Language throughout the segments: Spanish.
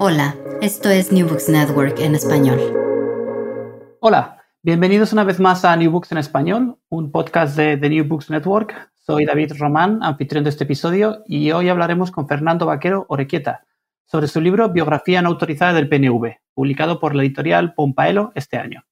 Hola, esto es New Books Network en español. Hola, bienvenidos una vez más a New Books en español, un podcast de The New Books Network. Soy David Román, anfitrión de este episodio, y hoy hablaremos con Fernando Vaquero Orequieta sobre su libro Biografía no autorizada del PNV, publicado por la editorial Pompaelo este año.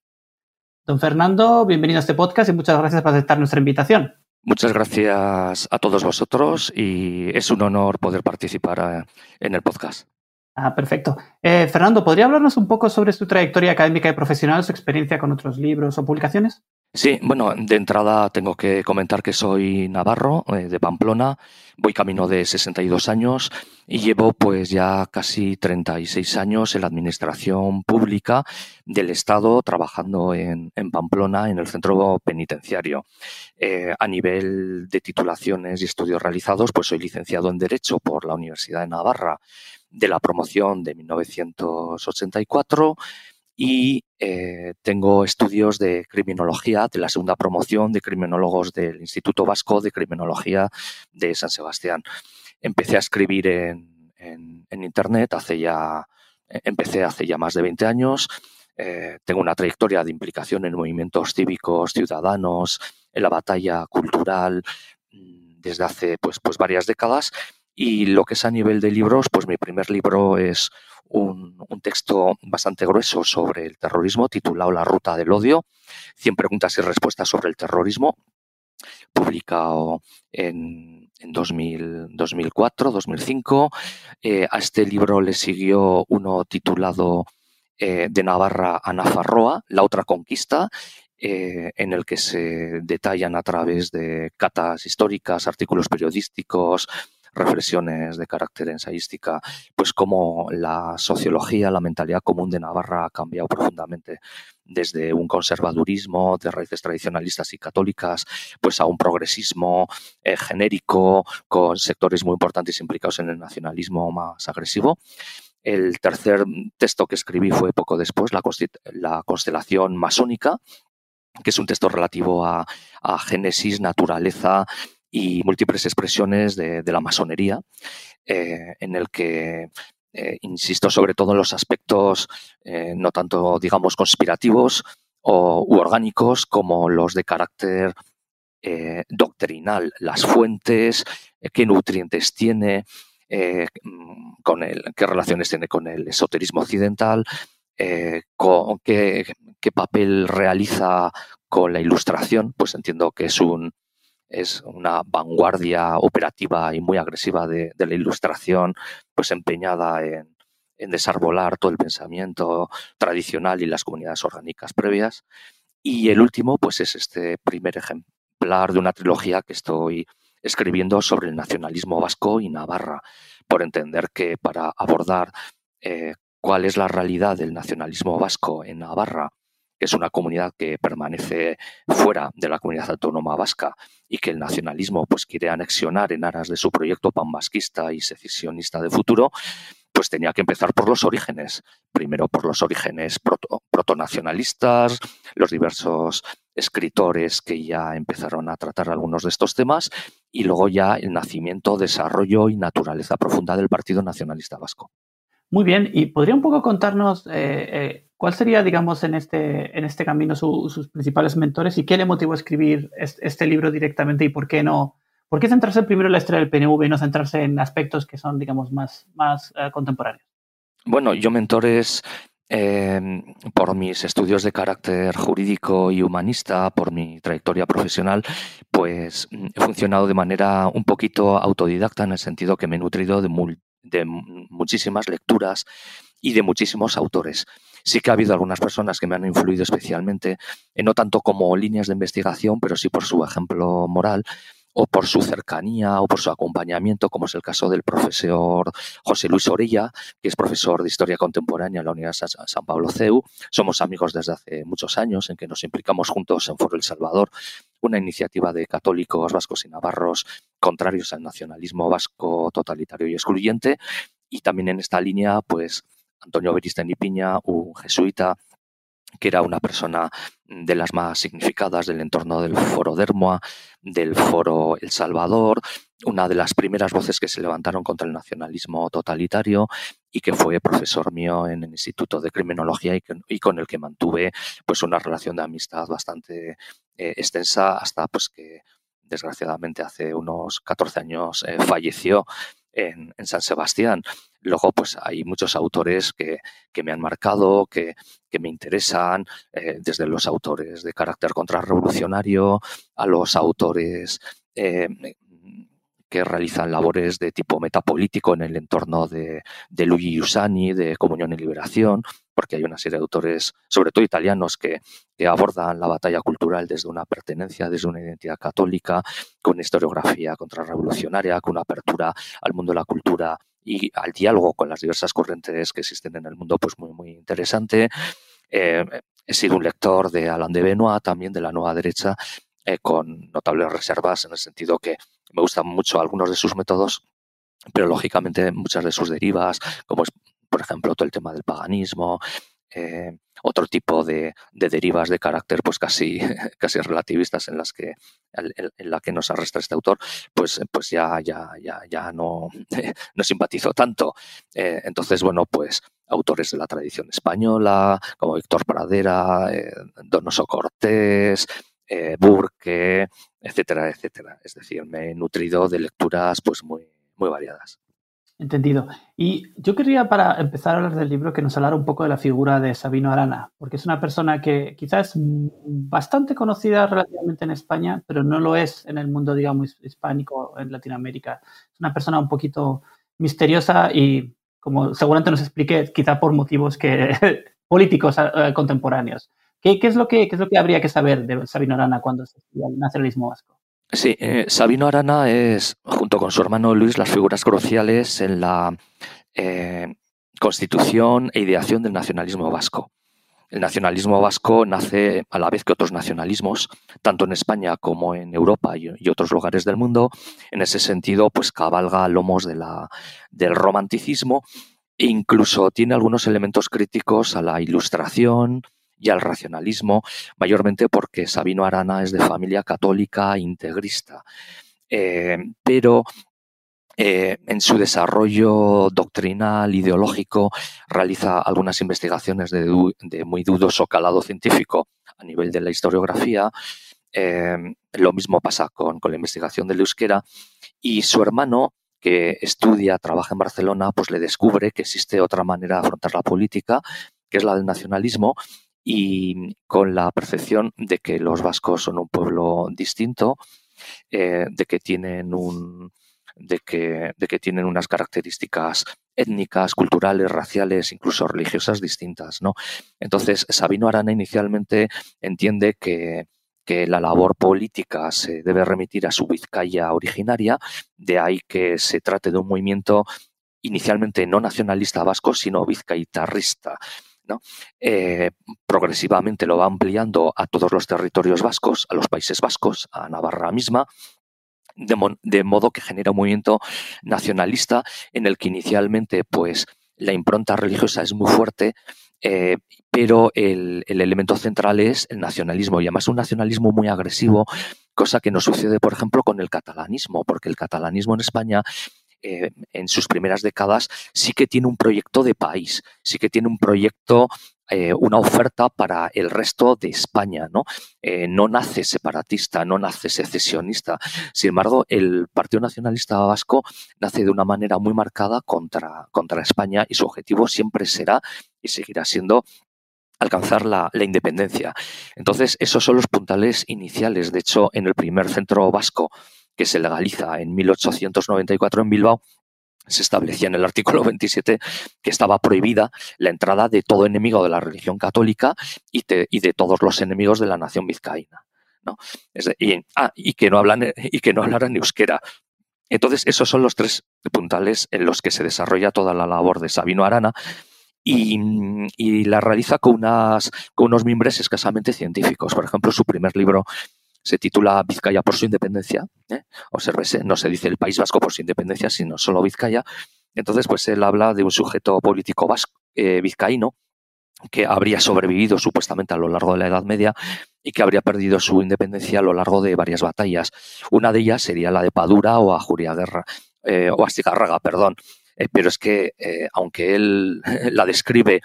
Don Fernando, bienvenido a este podcast y muchas gracias por aceptar nuestra invitación. Muchas gracias a todos vosotros y es un honor poder participar eh, en el podcast. Ah, perfecto. Eh, Fernando, ¿podría hablarnos un poco sobre su trayectoria académica y profesional, su experiencia con otros libros o publicaciones? Sí, bueno, de entrada tengo que comentar que soy navarro, eh, de Pamplona, voy camino de 62 años y llevo pues ya casi 36 años en la administración pública del Estado trabajando en, Pamplona, en el centro penitenciario. Eh, a nivel de titulaciones y estudios realizados, pues soy licenciado en Derecho por la Universidad de Navarra de la promoción de 1984 y eh, tengo estudios de criminología de la segunda promoción de criminólogos del Instituto Vasco de Criminología de San Sebastián. Empecé a escribir en, Internet hace ya, eh, empecé hace ya más de 20 años. Eh, tengo una trayectoria de implicación en movimientos cívicos, ciudadanos, en la batalla cultural mm, desde hace pues, pues varias décadas y lo que es a nivel de libros, pues mi primer libro es un, texto bastante grueso sobre el terrorismo titulado La Ruta del Odio, 100 preguntas y respuestas sobre el terrorismo, publicado en, en 2004, 2005. Eh, a este libro le siguió uno titulado eh, De Navarra a Nafarroa, La otra conquista, eh, en el que se detallan a través de catas históricas, artículos periodísticos, reflexiones de carácter ensayística, pues cómo la sociología, la mentalidad común de Navarra ha cambiado profundamente desde un conservadurismo de raíces tradicionalistas y católicas, pues a un progresismo eh, genérico con sectores muy importantes implicados en el nacionalismo más agresivo. El tercer texto que escribí fue poco después, La, la constelación masónica, que es un texto relativo a, a génesis, naturaleza y múltiples expresiones de, la masonería, eh, en el que eh, insisto sobre todo en los aspectos eh, no tanto, digamos, conspirativos o, u orgánicos como los de carácter doctrinal, las fuentes, qué nutrientes tiene, con el, qué relaciones tiene con el esoterismo occidental, con, qué papel realiza con la ilustración, pues entiendo que es un, es una vanguardia operativa y muy agresiva de, la ilustración, pues empeñada en, desarbolar todo el pensamiento tradicional y las comunidades orgánicas previas. Y el último, pues es este primer ejemplar de una trilogía que estoy escribiendo sobre el nacionalismo vasco y Navarra, por entender que para abordar eh, cuál es la realidad del nacionalismo vasco en Navarra que es una comunidad que permanece fuera de la comunidad autónoma vasca y que el nacionalismo pues quiere anexionar en aras de su proyecto panvasquista y secesionista de futuro, pues tenía que empezar por los orígenes. Primero por los orígenes protonacionalistas, los diversos escritores que ya empezaron a tratar algunos de estos temas, y luego ya el nacimiento, desarrollo y naturaleza profunda del Partido Nacionalista Vasco. Muy bien, y podría un poco contarnos eh, eh, cuál sería, digamos, en este, en este camino sus principales mentores y qué le motivó a escribir este, libro directamente y por qué no, por qué centrarse primero en la historia del PNV y no centrarse en aspectos que son, digamos, más, más eh, contemporáneos. Bueno, yo mentores em, por mis estudios de carácter jurídico y humanista, por mi trayectoria profesional, pues mm, he funcionado de manera un poquito autodidacta en el sentido que me he nutrido de, de muchísimas lecturas y de muchísimos autores. Sí que ha habido algunas personas que me han influido especialmente, eh, no tanto como líneas de investigación, pero sí por su ejemplo moral o por su cercanía o por su acompañamiento, como es el caso del profesor José Luis Orella, que es profesor de Historia Contemporánea en la Universidad San Pablo CEU. Somos amigos desde hace muchos años en que nos implicamos juntos en Foro El Salvador, una iniciativa de católicos vascos y navarros contrarios al nacionalismo vasco totalitario y excluyente. Y también en esta línea, pues Antonio Beristen y Piña, un jesuita que era una persona de las más significadas del entorno del Foro Dermoa, del Foro El Salvador, una de las primeras voces que se levantaron contra el nacionalismo totalitario y que fue profesor mío en el Instituto de Criminología y, con el que mantuve pues una relación de amistad bastante eh, extensa hasta pues que desgraciadamente hace unos 14 años eh, falleció en, San Sebastián. Luego, pues hay muchos autores que, me han marcado, que, me interesan, eh, desde los autores de carácter contrarrevolucionario a los autores eh, que realizan labores de tipo metapolítico en el entorno de, de Luigi Usani, de Comunión y Liberación, porque hay una serie de autores, sobre todo italianos, que, abordan la batalla cultural desde una pertenencia, desde una identidad católica, con historiografía contrarrevolucionaria, con una apertura al mundo de la cultura y al diálogo con las diversas corrientes que existen en el mundo, pues muy, muy interesante. Eh, he sido un lector de Alain de Benoit, también de la nueva derecha, eh, con notables reservas en el sentido que me gustan mucho algunos de sus métodos, pero lógicamente muchas de sus derivas, como es por ejemplo, todo el tema del paganismo, eh, otro tipo de, derivas de carácter pues casi, casi relativistas en las que en, la que nos arrastra este autor, pues, pues ya, ya, ya, no, no simpatizo tanto. Eh, entonces, bueno, pues autores de la tradición española, como Víctor Pradera, eh, Donoso Cortés, Burke, etcétera, etcétera. Es decir, me he nutrido de lecturas pues muy, muy variadas. Entendido. Y yo quería, para empezar a hablar del libro, que nos hablara un poco de la figura de Sabino Arana, porque es una persona que quizás es bastante conocida relativamente en España, pero no lo es en el mundo, digamos, hispánico, en Latinoamérica. Es una persona un poquito misteriosa y, como seguramente nos expliqué, quizá por motivos que, políticos eh, contemporáneos. ¿Qué, es lo que, ¿Qué es lo que habría que saber de Sabino Arana cuando se estudia el nacionalismo vasco? Sí, eh, Sabino Arana es, junto con su hermano Luis, las figuras cruciales en la eh, constitución e ideación del nacionalismo vasco. El nacionalismo vasco nace a la vez que otros nacionalismos, tanto en España como en Europa y, otros lugares del mundo. En ese sentido, pues cabalga lomos del romanticismo e incluso tiene algunos elementos críticos a la ilustración, y al racionalismo, mayormente porque Sabino Arana es de familia católica integrista. Eh, pero eh, en su desarrollo doctrinal, ideológico, realiza algunas investigaciones de, muy dudoso calado científico a nivel de la historiografía. Eh, lo mismo pasa con, con, la investigación del euskera. Y su hermano, que estudia, trabaja en Barcelona, pues le descubre que existe otra manera de afrontar la política, que es la del nacionalismo, y con la percepción de que los vascos son un pueblo distinto, eh, de que tienen un de que, de que tienen unas características étnicas, culturales, raciales, incluso religiosas distintas, ¿no? Entonces, Sabino Arana inicialmente entiende que, que la labor política se debe remitir a su Vizcaya originaria, de ahí que se trate de un movimiento inicialmente no nacionalista vasco, sino vizcaitarrista, eh, progresivamente lo va ampliando a todos los territorios vascos, a los países vascos, a Navarra misma, de, modo que genera un movimiento nacionalista en el que inicialmente pues la impronta religiosa es muy fuerte, eh, pero el, elemento central es el nacionalismo y además un nacionalismo muy agresivo, cosa que no sucede, por ejemplo, con el catalanismo, porque el catalanismo en España en sus primeras décadas sí que tiene un proyecto de país, sí que tiene un proyecto eh, una oferta para el resto de España, ¿no? Eh, no nace separatista, no nace secesionista. Sin embargo, el Partido Nacionalista Vasco nace de una manera muy marcada contra, contra España y su objetivo siempre será y seguirá siendo alcanzar la, la, independencia. Entonces, esos son los puntales iniciales. De hecho, en el primer centro vasco que se legaliza en 1894 en Bilbao, se establecía en el artículo 27 que estaba prohibida la entrada de todo enemigo de la religión católica y, de todos los enemigos de la nación vizcaína. ¿no? y, ah, y, que no hablan, y que no hablaran euskera. Entonces, esos son los tres puntales en los que se desarrolla toda la labor de Sabino Arana y, y la realiza con, unas, con unos mimbres escasamente científicos. Por ejemplo, su primer libro se titula Vizcaya por su independencia. ¿eh? Observese, no se dice el País Vasco por su independencia, sino solo Vizcaya. Entonces, pues él habla de un sujeto político vasco, eh, vizcaíno que habría sobrevivido supuestamente a lo largo de la Edad Media y que habría perdido su independencia a lo largo de varias batallas. Una de ellas sería la de Padura o Ajuriaguerra, eh, o Astigarraga, perdón. Eh, pero es que, aunque él la describe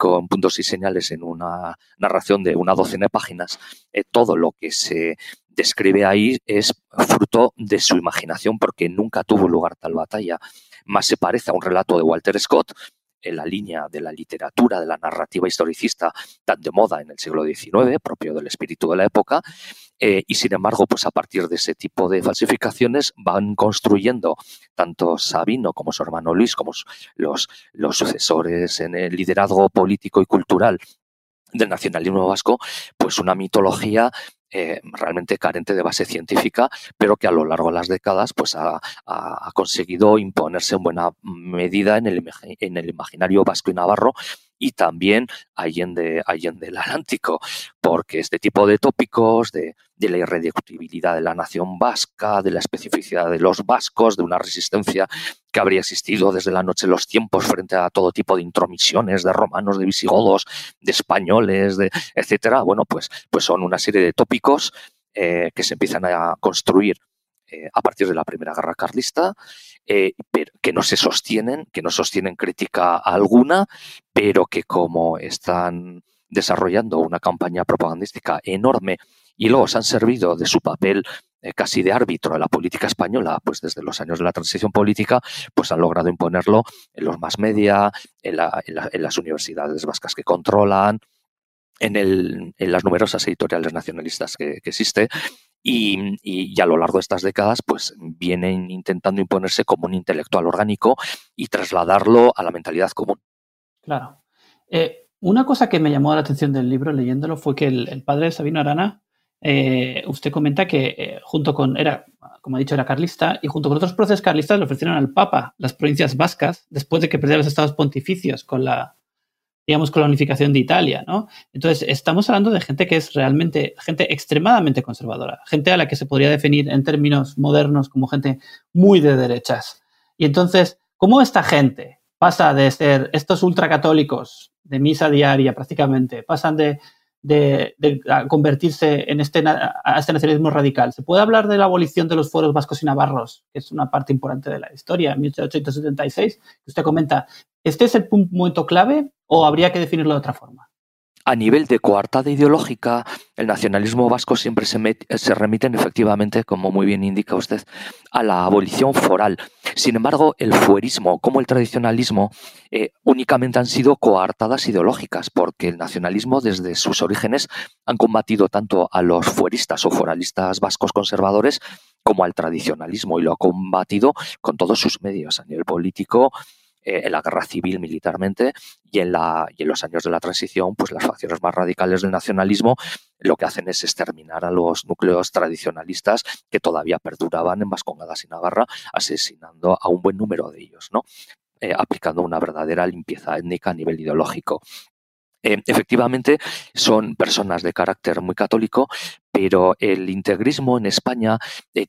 con puntos y señales en una narración de una docena de páginas, eh, todo lo que se describe ahí es fruto de su imaginación porque nunca tuvo lugar tal batalla. Más se parece a un relato de Walter Scott en la línea de la literatura, de la narrativa historicista tan de moda en el siglo XIX, propio del espíritu de la época, eh, y sin embargo, pues a partir de ese tipo de falsificaciones van construyendo tanto Sabino como su hermano Luis, como los, los sucesores en el liderazgo político y cultural del nacionalismo vasco, pues una mitología eh, realmente carente de base científica, pero que a lo largo de las décadas pues ha, conseguido imponerse en buena medida en el, en el imaginario vasco y navarro y también allende, allende el Atlántico, porque este tipo de tópicos de, la irreductibilidad de la nación vasca, de la especificidad de los vascos, de una resistencia que habría existido desde la noche de los tiempos frente a todo tipo de intromisiones de romanos, de visigodos, de españoles, de etcétera. Bueno, pues, pues son una serie de tópicos eh, que se empiezan a construir eh, a partir de la Primera Guerra Carlista, eh, que no se sostienen, que no sostienen crítica alguna, pero que como están desarrollando una campaña propagandística enorme y luego se han servido de su papel eh, casi de árbitro en la política española, pues desde los años de la transición política, pues han logrado imponerlo en los más media, en, las universidades vascas que controlan, en, el, en, las numerosas editoriales nacionalistas que, existe y, y, a lo largo de estas décadas pues vienen intentando imponerse como un intelectual orgánico y trasladarlo a la mentalidad común. Claro. Eh, una cosa que me llamó la atención del libro leyéndolo fue que el, el padre de Sabino Arana eh, usted comenta que eh, junto con, era, como ha dicho, era carlista, y junto con otros procesos carlistas le ofrecieron al Papa las provincias vascas después de que perdiera los estados pontificios con la, digamos, con la unificación de Italia, ¿no? Entonces, estamos hablando de gente que es realmente, gente extremadamente conservadora, gente a la que se podría definir en términos modernos como gente muy de derechas. Y entonces, ¿cómo esta gente pasa de ser estos ultracatólicos de misa diaria prácticamente, pasan de de, convertirse en este, a este nacionalismo radical. ¿Se puede hablar de la abolición de los fueros vascos y navarros, que es una parte importante de la historia, en 1876, que usted comenta? ¿Este es el momento clave o habría que definirlo de otra forma? a nivel de coartada ideológica, el nacionalismo vasco siempre se, se remiten efectivamente, como muy bien indica usted, a la abolición foral. Sin embargo, el fuerismo como el tradicionalismo eh, únicamente han sido coartadas ideológicas, porque el nacionalismo desde sus orígenes han combatido tanto a los fueristas o foralistas vascos conservadores como al tradicionalismo y lo ha combatido con todos sus medios a nivel político, eh, en la guerra civil militarmente y en, la, y en los años de la transición, pues las facciones más radicales del nacionalismo lo que hacen es exterminar a los núcleos tradicionalistas que todavía perduraban en Vascongadas y Navarra, asesinando a un buen número de ellos, ¿no? Eh, aplicando una verdadera limpieza étnica a nivel ideológico. Eh, efectivamente, son personas de carácter muy católico, pero el integrismo en España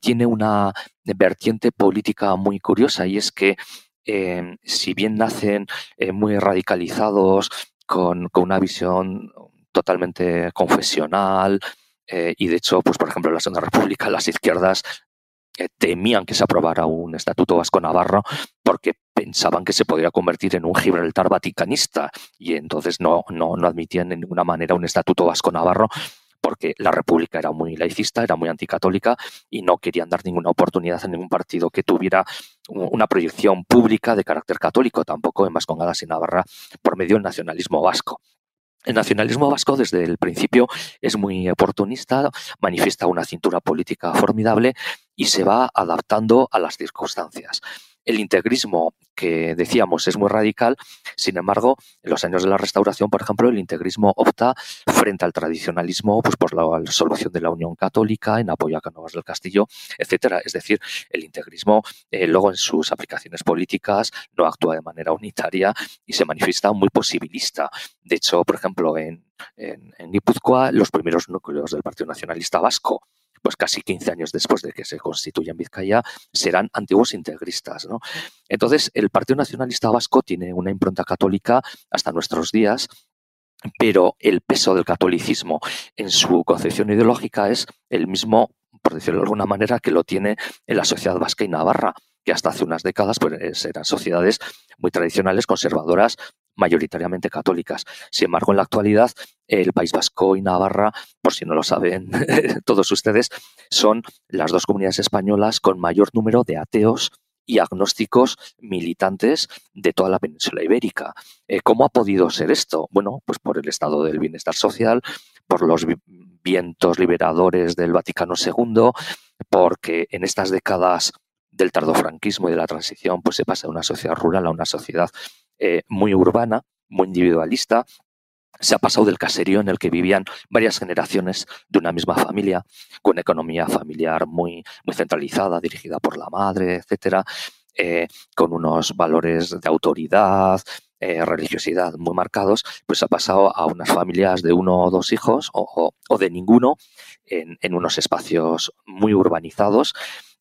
tiene una vertiente política muy curiosa y es que Em, si bien nacen eh, muy radicalizados, con, una visión totalmente confesional, eh, y de hecho, pues por ejemplo, en la Segunda República las izquierdas eh, temían que se aprobara un estatuto vasco-navarro porque pensaban que se podría convertir en un Gibraltar vaticanista y entonces no, no, no admitían de ninguna manera un estatuto vasco-navarro porque la República era muy laicista, era muy anticatólica y no querían dar ninguna oportunidad a ningún partido que tuviera una proyección pública de carácter católico, tampoco en Vascongadas y Navarra, por medio del nacionalismo vasco. El nacionalismo vasco desde el principio es muy oportunista, manifiesta una cintura política formidable y se va adaptando a las circunstancias. El integrismo, que decíamos es muy radical, sin embargo, en los años de la restauración, por ejemplo, el integrismo opta frente al tradicionalismo pues, por la solución de la Unión Católica, en apoyo a Cánovas del Castillo, etcétera. Es decir, el integrismo eh, luego en sus aplicaciones políticas no actúa de manera unitaria y se manifiesta muy posibilista. De hecho, por ejemplo, en, en, en Guipúzcoa, los primeros núcleos del Partido Nacionalista Vasco pues casi 15 años después de que se constituya en Vizcaya, serán antiguos integristas. ¿no? Entonces, el Partido Nacionalista Vasco tiene una impronta católica hasta nuestros días, pero el peso del catolicismo en su concepción ideológica es el mismo, por decirlo de alguna manera, que lo tiene en la sociedad vasca y navarra que hasta hace unas décadas pues, eran sociedades muy tradicionales, conservadoras, mayoritariamente católicas. Sin embargo, en la actualidad, el País Vasco y Navarra, por si no lo saben todos ustedes, son las dos comunidades españolas con mayor número de ateos y agnósticos militantes de toda la península ibérica. Eh, ¿Cómo ha podido ser esto? Bueno, pues por el estado del bienestar social, por los vientos liberadores del Vaticano II, porque en estas décadas del tardofranquismo y de la transición, pues se pasa de una sociedad rural a una sociedad eh, muy urbana, muy individualista. Se ha pasado del caserío en el que vivían varias generaciones de una misma familia, con economía familiar muy, muy centralizada, dirigida por la madre, etcétera, eh, con unos valores de autoridad, eh, religiosidad muy marcados, pues ha pasado a unas familias de uno o dos hijos o, de ninguno en, en, unos espacios muy urbanizados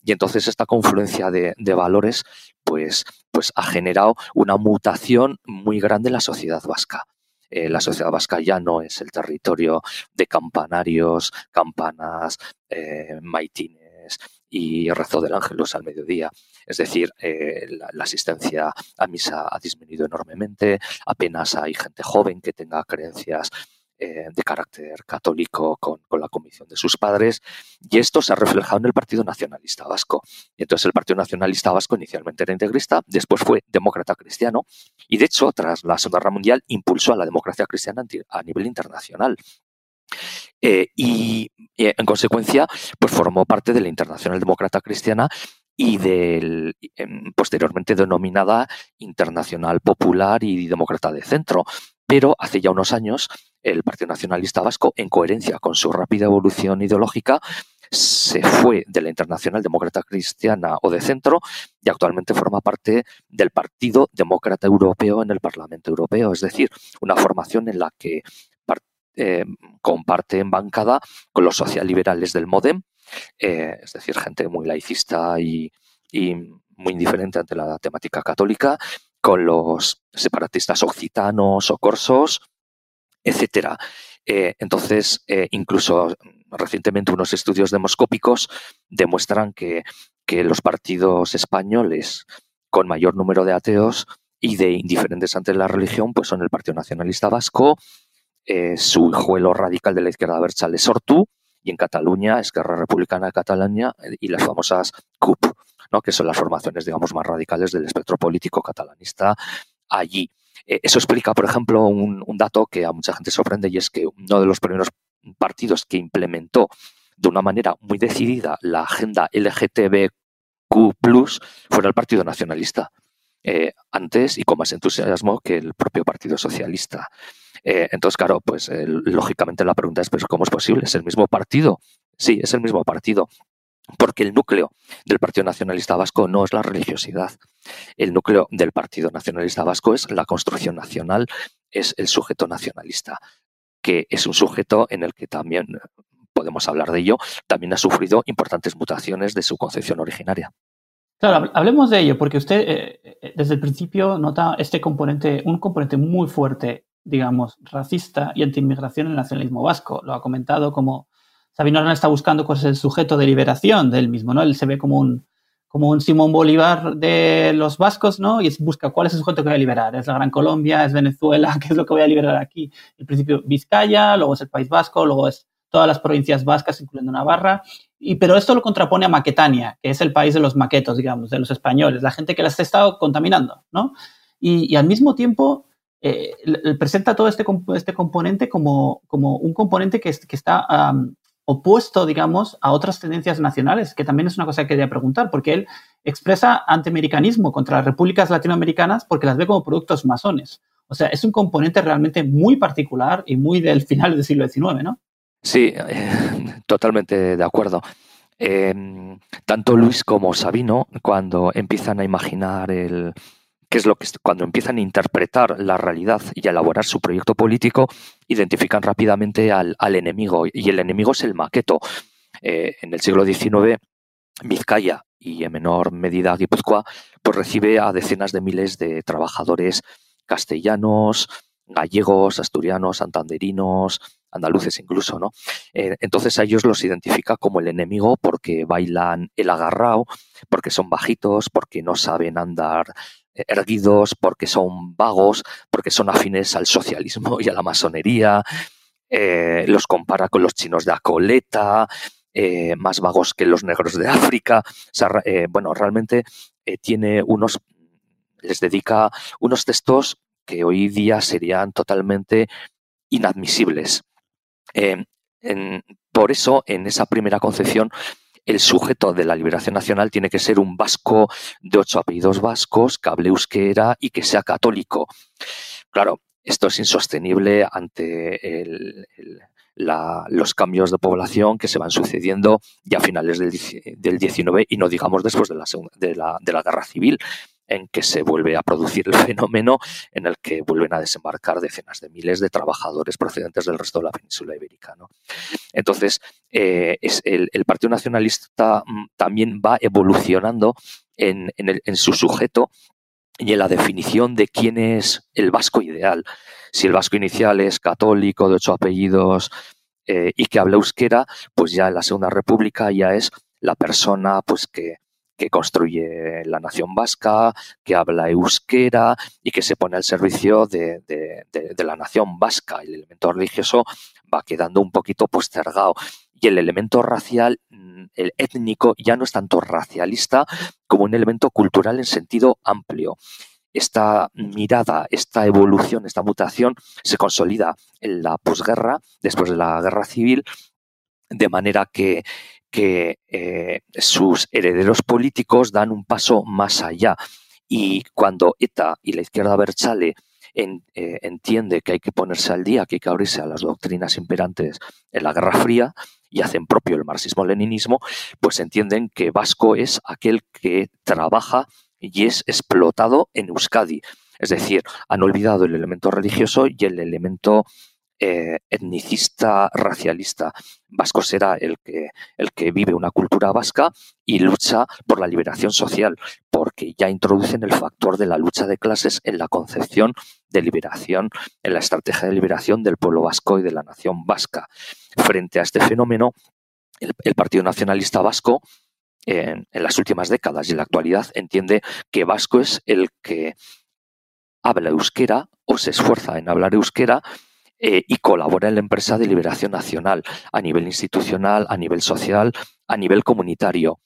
y entonces esta confluencia de, valores pues, pues ha generado una mutación muy grande en la sociedad vasca. Eh, la sociedad vasca ya no es el territorio de campanarios, campanas, eh, maitines y rezo del ángelus al mediodía. Es decir, eh, la, asistencia a misa ha disminuido enormemente, apenas hay gente joven que tenga creencias eh, de carácter católico con, la comisión de sus padres, y esto se ha reflejado en el Partido Nacionalista Vasco. Y entonces el Partido Nacionalista Vasco inicialmente era integrista, después fue demócrata cristiano, y de hecho, tras la Segunda Guerra Mundial, impulsó a la democracia cristiana a nivel internacional. Eh, y, en consecuencia, pues formó parte de la Internacional Demócrata Cristiana y del em, posteriormente denominada Internacional Popular y Demócrata de Centro. Pero hace ya unos años el Partido Nacionalista Vasco, en coherencia con su rápida evolución ideológica, se fue de la Internacional Demócrata Cristiana o de centro y actualmente forma parte del Partido Demócrata Europeo en el Parlamento Europeo, es decir, una formación en la que eh, comparte en bancada con los socialliberales del MODEM, eh, es decir, gente muy laicista y, y muy indiferente ante la temática católica, con los separatistas occitanos o corsos, etcétera. Eh, entonces, eh, incluso recientemente unos estudios demoscópicos demuestran que, los partidos españoles con mayor número de ateos y de indiferentes ante la religión, pues son el Partido Nacionalista Vasco, eh, su hijuelo radical de la izquierda Berchale Sortu, y en Cataluña, Esquerra Republicana de Cataluña y las famosas CUP, ¿no? que son las formaciones, digamos, más radicales del espectro político catalanista allí. Eh, eso explica, por ejemplo, un, dato que a mucha gente sorprende y es que uno de los primeros partidos que implementó de una manera muy decidida la agenda LGTBQ fue el Partido Nacionalista. Eh, antes y con más entusiasmo que el propio Partido Socialista. Eh, entonces, claro, pues lógicamente la pregunta es, pues, ¿cómo es posible? ¿Es el mismo partido? Sí, es el mismo partido, porque el núcleo del Partido Nacionalista Vasco no es la religiosidad. El núcleo del Partido Nacionalista Vasco es la construcción nacional, es el sujeto nacionalista, que es un sujeto en el que también podemos hablar de ello, también ha sufrido importantes mutaciones de su concepción originaria. Claro, hablemos de ello, porque usted eh, eh, desde el principio nota este componente, un componente muy fuerte, digamos, racista y anti-inmigración en el nacionalismo vasco. Lo ha comentado como Sabino Arana está buscando cuál es el sujeto de liberación del mismo, ¿no? Él se ve como un, como un Simón Bolívar de los vascos, ¿no? Y busca cuál es el sujeto que voy a liberar. ¿Es la Gran Colombia? ¿Es Venezuela? ¿Qué es lo que voy a liberar aquí? El principio Vizcaya, luego es el País Vasco, luego es todas las provincias vascas, incluyendo Navarra. Y, pero esto lo contrapone a Maquetania, que es el país de los maquetos, digamos, de los españoles, la gente que las ha estado contaminando, ¿no? Y, al mismo tiempo eh, presenta todo este, este componente como, como un componente que está opuesto, digamos, a otras tendencias nacionales, que también es una cosa que quería preguntar, porque él expresa antiamericanismo contra las repúblicas latinoamericanas porque las ve como productos masones. O sea, es un componente realmente muy particular y muy del final del siglo XIX, ¿no? Sí, totalmente de acuerdo. Em, tanto Luis como Sabino, cuando empiezan a imaginar el, que es lo que cuando empiezan a interpretar la realidad y a elaborar su proyecto político, identifican rápidamente al, enemigo, y el enemigo es el maqueto. Eh, en el siglo XIX, Vizcaya y en menor medida Guipúzcoa, pues recibe a decenas de miles de trabajadores castellanos, gallegos, asturianos, santanderinos, andaluces incluso, ¿no? Eh, entonces a ellos los identifica como el enemigo porque bailan el agarrao, porque son bajitos, porque no saben andar erguidos, porque son vagos, porque son afines al socialismo y a la masonería. Eh, los compara con los chinos de Acoleta, eh, más vagos que los negros de África. Eh, bueno, realmente tiene unos, les dedica unos textos que hoy día serían totalmente inadmisibles. por eso, en esa primera concepción, el sujeto de la liberación nacional tiene que ser un vasco de ocho apellidos vascos, que hable y que sea católico. Claro, esto es insostenible ante los cambios de población que se van sucediendo ya a finales del, del 19 y no digamos después de la, de la guerra civil en que se vuelve a producir el fenómeno en el que vuelven a desembarcar decenas de miles de trabajadores procedentes del resto de la península ibérica. Entonces, eh, el, Partido Nacionalista mm, también va evolucionando en, su sujeto y en la definición de quién es el vasco ideal. Si el vasco inicial es católico, de ocho apellidos eh, y que habla euskera, pues ya en la Segunda República ya es la persona pues que que construye la nación vasca, que habla euskera y que se pone al servicio de, la nación vasca. El elemento religioso va quedando un poquito postergado. Y el elemento racial, mm, el étnico, ya no es tanto racialista como un elemento cultural en sentido amplio esta mirada, esta evolución, esta mutación se consolida en la posguerra, después de la guerra civil, de manera que que eh, sus herederos políticos dan un paso más allá. Y cuando ETA y la izquierda Berchale eh, entiende que hay que ponerse al día, que hay que abrirse a las doctrinas imperantes en la Guerra Fría y hacen propio el marxismo-leninismo, pues entienden que Vasco es aquel que trabaja y es explotado en Euskadi. Es decir, han olvidado el elemento religioso y el elemento eh, etnicista, racialista. Vasco será el que, el que vive una cultura vasca y lucha por la liberación social, porque ya introducen el factor de la lucha de clases en la concepción de liberación, en la estrategia de liberación del pueblo vasco y de la nación vasca. Frente a este fenómeno, el, Partido Nacionalista Vasco en, en, las últimas décadas y en la actualidad entiende que vasco es el que habla euskera o se esfuerza en hablar euskera eh, y colabora en la empresa de liberación nacional a nivel institucional, a nivel social, a nivel comunitario.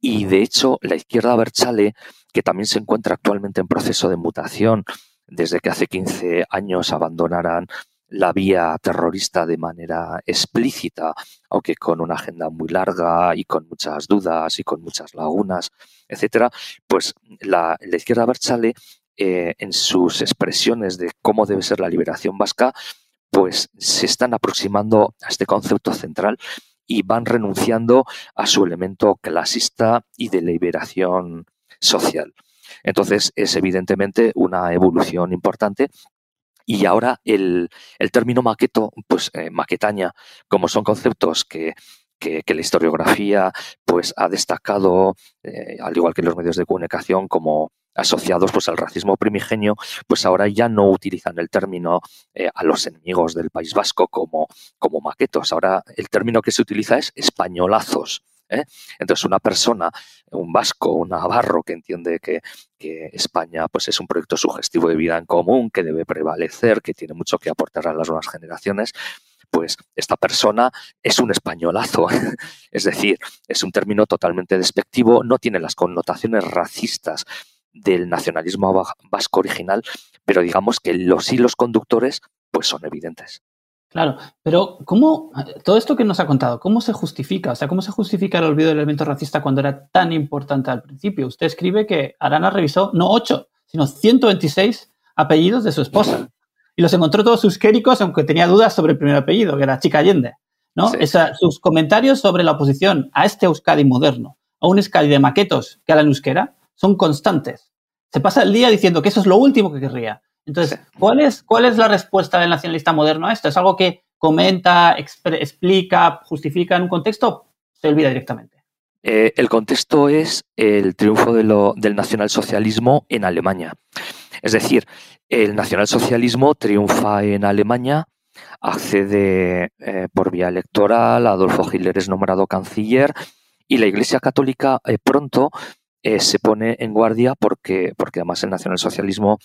Y de hecho, la izquierda Berchale, que también se encuentra actualmente en proceso de mutación desde que hace 15 años abandonaran la vía terrorista de manera explícita, aunque con una agenda muy larga y con muchas dudas y con muchas lagunas, etcétera, pues la, izquierda Berchale, eh, en sus expresiones de cómo debe ser la liberación vasca, pues se están aproximando a este concepto central y van renunciando a su elemento clasista y de liberación social. Entonces es evidentemente una evolución importante y ahora el, término maqueto, pues eh, maquetaña, como son conceptos que, la historiografía pues ha destacado, eh, al igual que los medios de comunicación, como asociados pues al racismo primigenio, pues ahora ya no utilizan el término eh, a los enemigos del País Vasco como, como maquetos. Ahora el término que se utiliza es españolazos. ¿eh? Entonces, una persona, un vasco, un navarro que entiende que, España pues, es un proyecto sugestivo de vida en común, que debe prevalecer, que tiene mucho que aportar a las nuevas generaciones, pues esta persona es un españolazo. es decir, es un término totalmente despectivo, no tiene las connotaciones racistas del nacionalismo vasco original, pero digamos que los hilos conductores pues son evidentes. Claro, pero ¿cómo, todo esto que nos ha contado, cómo se justifica? O sea, ¿cómo se justifica el olvido del elemento racista cuando era tan importante al principio? Usted escribe que Arana revisó no 8, sino 126 apellidos de su esposa. Y los encontró todos euskéricos, aunque tenía dudas sobre el primer apellido, que era Chica Allende. ¿no? sus comentarios sobre la oposición a este Euskadi moderno, a un Euskadi de maquetos que la euskera, son constantes. Se pasa el día diciendo que eso es lo último que querría. Entonces, ¿cuál es, ¿cuál es la respuesta del nacionalista moderno a esto? ¿Es algo que comenta, explica, justifica en un contexto? Se olvida directamente. Eh, el contexto es el triunfo del nacionalsocialismo en Alemania. Es decir, el nacionalsocialismo triunfa en Alemania, accede eh, por vía electoral, Adolfo Hitler es nombrado canciller y la Iglesia Católica eh, pronto se pone en guardia porque, porque además el nacionalsocialismo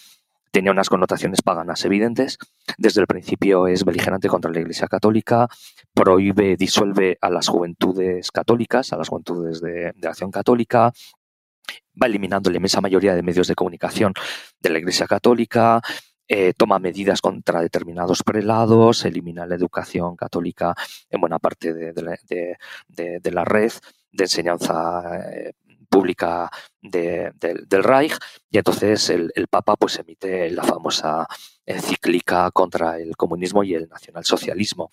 tenía unas connotaciones paganas evidentes. Desde el principio es beligerante contra la Iglesia Católica, prohíbe, disuelve a las juventudes católicas, a las juventudes de, acción católica, va eliminando la inmensa mayoría de medios de comunicación de la Iglesia Católica, eh, toma medidas contra determinados prelados, elimina la educación católica en buena parte de, la red de enseñanza eh, pública del Reich y entonces el, Papa pues emite la famosa encíclica contra el comunismo y el nacionalsocialismo.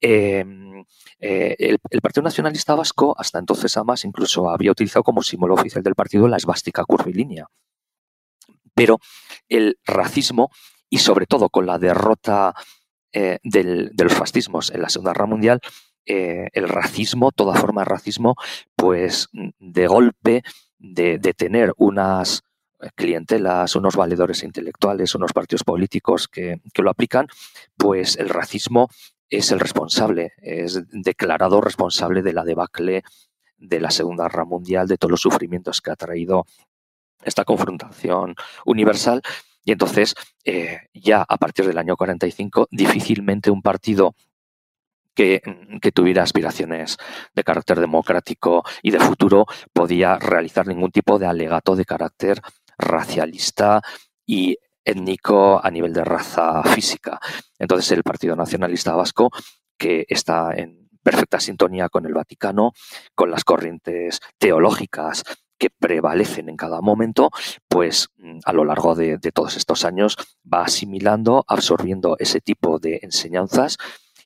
Em, eh, el, Partido Nacionalista Vasco hasta entonces además incluso había utilizado como símbolo oficial del partido la esvástica curvilínea. Pero el racismo y sobre todo con la derrota eh, del, de los fascismos en la Segunda Guerra Mundial, eh, el racismo, toda forma de racismo, pues de golpe de, tener unas clientelas, unos valedores intelectuales, unos partidos políticos que, lo aplican, pues el racismo es el responsable, es declarado responsable de la debacle de la Segunda Guerra Mundial, de todos los sufrimientos que ha traído esta confrontación universal. Y entonces, eh, ya a partir del año 45, difícilmente un partido Que, tuviera aspiraciones de carácter democrático y de futuro podía realizar ningún tipo de alegato de carácter racialista y étnico a nivel de raza física. Entonces el Partido Nacionalista Vasco, que está en perfecta sintonía con el Vaticano, con las corrientes teológicas que prevalecen en cada momento, pues mm, a lo largo de todos estos años va asimilando, absorbiendo ese tipo de enseñanzas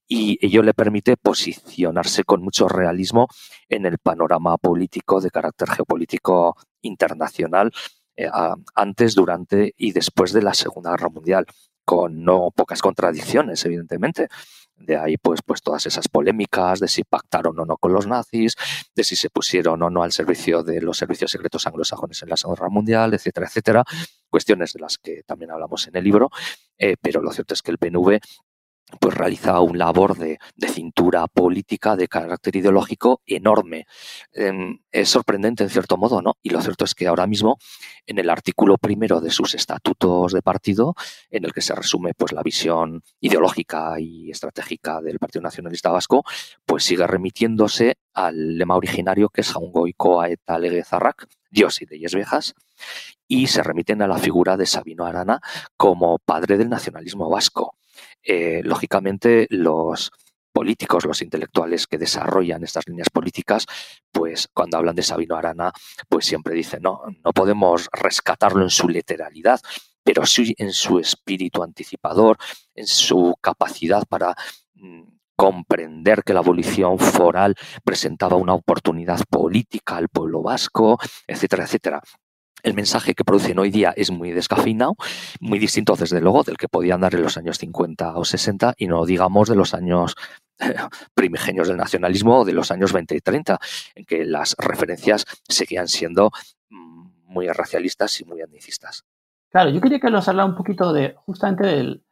y ello le permite posicionarse con mucho realismo en el panorama político de carácter geopolítico internacional eh, antes, durante y después de la Segunda Guerra Mundial, con no pocas contradicciones, evidentemente. De ahí, pues, pues todas esas polémicas de si pactaron o no con los nazis, de si se pusieron o no al servicio de los servicios secretos anglosajones en la Segunda Guerra Mundial, etcétera, etcétera. Cuestiones de las que también hablamos en el libro, eh, pero lo cierto es que el PNV pues realizaba un labor de, cintura política de carácter ideológico enorme. Em, es sorprendente en cierto modo, ¿no? Y lo cierto es que ahora mismo, en el artículo primero de sus estatutos de partido, en el que se resume pues la visión ideológica y estratégica del Partido Nacionalista Vasco, pues sigue remitiéndose al lema originario que es Jaungoikoa eta Legezarrak, Dios y leyes viejas, y se remiten a la figura de Sabino Arana como padre del nacionalismo vasco eh, lógicamente los políticos, los intelectuales que desarrollan estas líneas políticas, pues cuando hablan de Sabino Arana, pues siempre dicen, no, no podemos rescatarlo en su literalidad, pero sí en su espíritu anticipador, en su capacidad para mm, comprender que la abolición foral presentaba una oportunidad política al pueblo vasco, etcétera, etcétera el mensaje que producen hoy día es muy descafeinado, muy distinto desde luego del que podían dar en los años 50 o 60 y no digamos de los años primigenios del nacionalismo o de los años 20 y 30, en que las referencias seguían siendo mm, muy racialistas y muy etnicistas. Claro, yo quería que nos hablara un poquito de justamente del,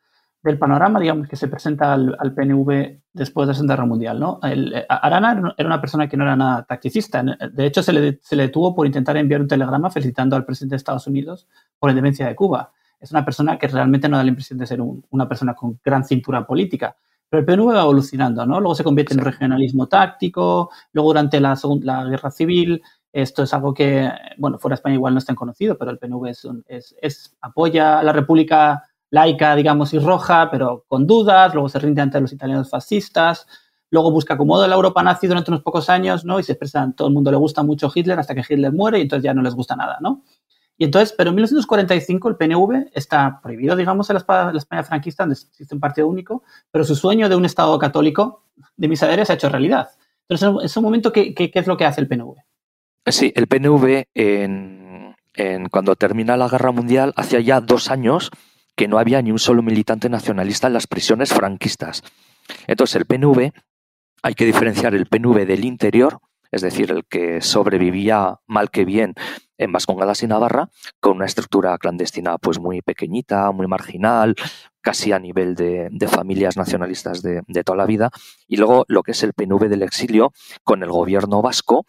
del panorama, digamos, que se presenta al, PNV después de la Segunda Guerra Mundial, ¿no? Eh, Arana era una persona que no era nada tacticista. De hecho, se le, se le detuvo por intentar enviar un telegrama felicitando al presidente de Estados Unidos por la independencia de Cuba. Es una persona que realmente no da la impresión de ser una persona con gran cintura política. Pero el PNV va evolucionando, ¿no? Luego se convierte en un regionalismo táctico, luego durante la, la Guerra Civil esto es algo que, bueno, fuera de España igual no es tan conocido, pero el PNV es, es, apoya a la República laica, digamos, y roja, pero con dudas, luego se rinde ante los italianos fascistas, luego busca acomodo en la Europa nazi durante unos pocos años, ¿no? Y se expresan, todo el mundo le gusta mucho Hitler hasta que Hitler muere y entonces ya no les gusta nada, ¿no? Y entonces, pero en 1945 el PNV está prohibido, digamos, en la, España franquista, donde existe un partido único, pero su sueño de un Estado católico de misaderes se ha hecho realidad. Entonces, en ese momento, ¿qué, qué, es lo que hace el PNV? Sí, el PNV, en, en, cuando termina la Guerra Mundial, hacía ya dos años que no había ni un solo militante nacionalista en las prisiones franquistas. Entonces, el PNV, hay que diferenciar el PNV del interior, es decir, el que sobrevivía mal que bien en Vascongadas y Navarra, con una estructura clandestina pues muy pequeñita, muy marginal, casi a nivel de, familias nacionalistas de, de, toda la vida, y luego lo que es el PNV del exilio, con el gobierno vasco,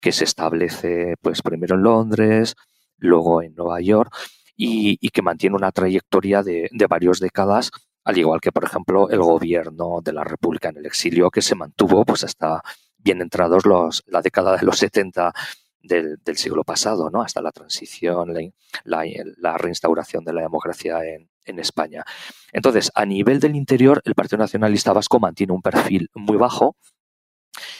que se establece pues primero en Londres, luego en Nueva York, y, que mantiene una trayectoria de, de varias décadas, al igual que, por ejemplo, el gobierno de la República en el exilio, que se mantuvo pues hasta bien entrados los, la década de los 70 del, siglo pasado, ¿no? hasta la transición, la, la, reinstauración de la democracia en, en, España. Entonces, a nivel del interior, el Partido Nacionalista Vasco mantiene un perfil muy bajo,